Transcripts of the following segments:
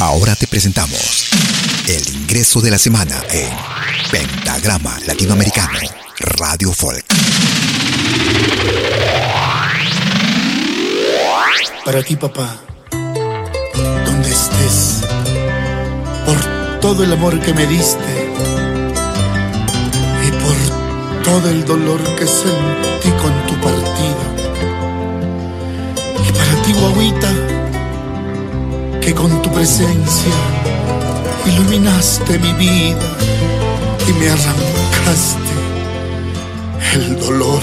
Ahora te presentamos el ingreso de la semana en Pentagrama Latinoamericano Radio Folk. Para ti, papá, donde estés, por todo el amor que me diste y por todo el dolor que sentí que con tu presencia iluminaste mi vida y me arrancaste el dolor.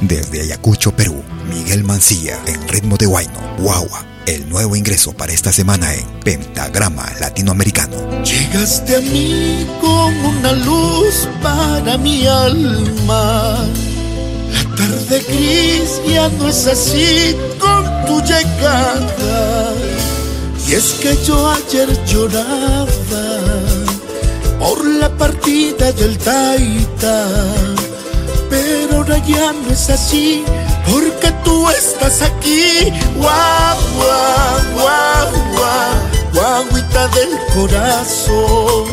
Desde Ayacucho, Perú, Miguel Mancilla en ritmo de Huayno, Guagua. El nuevo ingreso para esta semana en Pentagrama Latinoamericano. Llegaste a mí como una luz para mi alma. La tarde gris ya no es así con tu llegada. Y es que yo ayer lloraba por la partida del Taita. Pero ahora ya no es así porque tú estás aquí. Guau, guau, guau, guau, guaguita del corazón.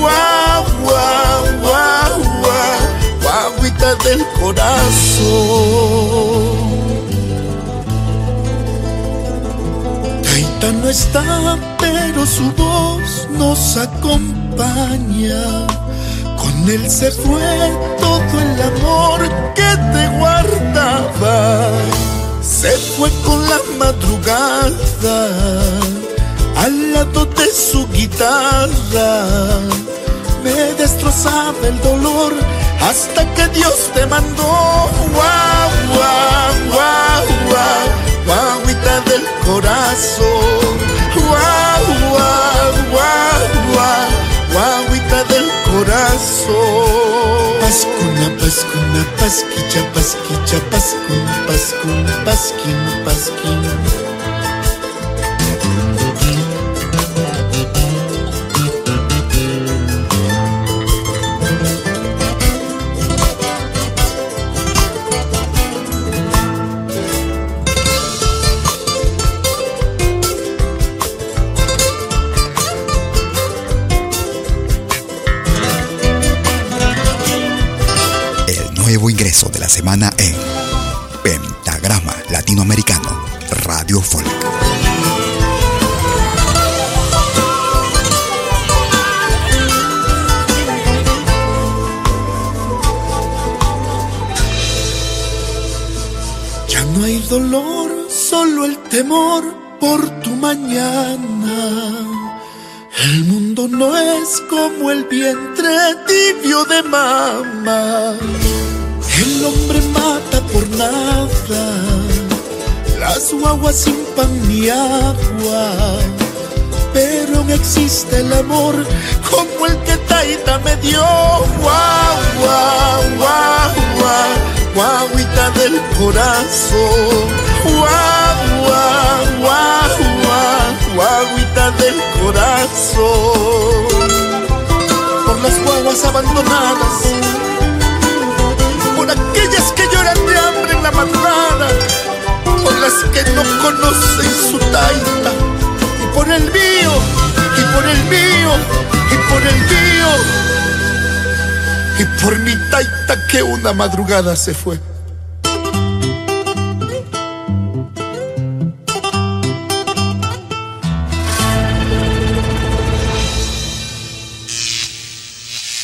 Guau, guau, guau, guau, guaguita del corazón. No está, pero su voz nos acompaña. Con él se fue todo el amor que te guardaba. Se fue con la madrugada al lado de su guitarra. Me destrozaba el dolor hasta que Dios te mandó. baskuna baskuna baskica baskica baskun baskun baskin baskin, baskin. Nuevo ingreso de la semana en Pentagrama Latinoamericano Radio Folk. Ya no hay dolor, solo el temor por tu mañana. El mundo no es como el vientre tibio de mamá. Las guaguas sin pan ni agua. Pero no existe el amor como el que Taita me dio. Guau, guau, guau, guau, guauita del corazón. Guau, guau, guau, guau, guauita del corazón. Por las guaguas abandonadas, por aquellas que lloran de hambre conocen su taita, y por el mío, y por el mío, y por el mío, y por mi taita que una madrugada se fue.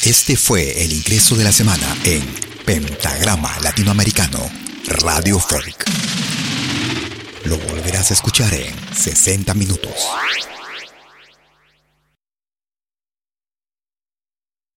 Este fue el ingreso de la semana en Pentagrama Latinoamericano Radio Folk. Lo volverás a escuchar en 60 minutos.